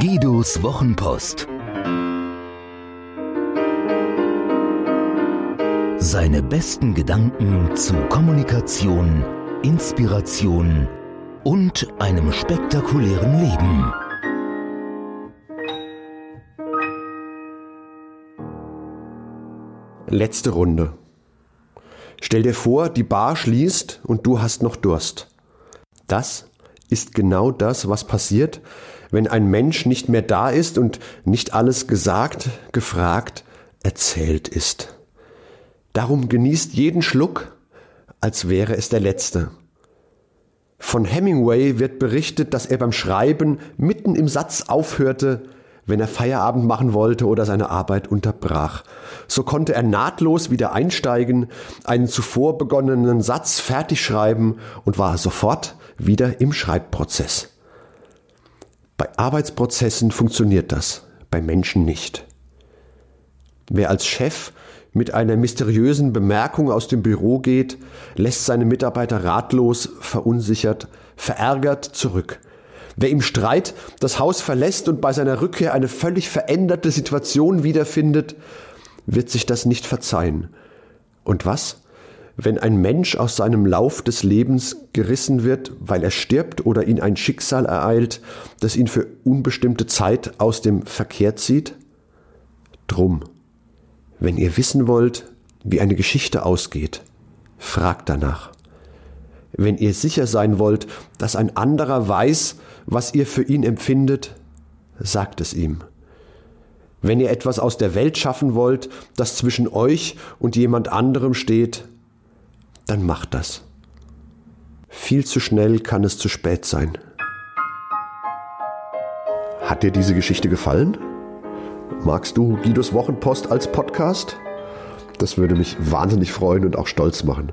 Guidos Wochenpost. Seine besten Gedanken zu Kommunikation, Inspiration und einem spektakulären Leben. Letzte Runde. Stell dir vor, die Bar schließt und du hast noch Durst. Das ist genau das, was passiert, wenn ein Mensch nicht mehr da ist und nicht alles gesagt, gefragt, erzählt ist. Darum genießt jeden Schluck, als wäre es der letzte. Von Hemingway wird berichtet, dass er beim Schreiben mitten im Satz aufhörte, wenn er Feierabend machen wollte oder seine Arbeit unterbrach. So konnte er nahtlos wieder einsteigen, einen zuvor begonnenen Satz fertig schreiben und war sofort wieder im Schreibprozess. Bei Arbeitsprozessen funktioniert das, bei Menschen nicht. Wer als Chef mit einer mysteriösen Bemerkung aus dem Büro geht, lässt seine Mitarbeiter ratlos, verunsichert, verärgert zurück. Wer im Streit das Haus verlässt und bei seiner Rückkehr eine völlig veränderte Situation wiederfindet, wird sich das nicht verzeihen. Und was, wenn ein Mensch aus seinem Lauf des Lebens gerissen wird, weil er stirbt oder ihn ein Schicksal ereilt, das ihn für unbestimmte Zeit aus dem Verkehr zieht? Drum, wenn ihr wissen wollt, wie eine Geschichte ausgeht, fragt danach. Wenn ihr sicher sein wollt, dass ein anderer weiß, was ihr für ihn empfindet, sagt es ihm. Wenn ihr etwas aus der Welt schaffen wollt, das zwischen euch und jemand anderem steht, dann macht das. Viel zu schnell kann es zu spät sein. Hat dir diese Geschichte gefallen? Magst du Guidos Wochenpost als Podcast? Das würde mich wahnsinnig freuen und auch stolz machen.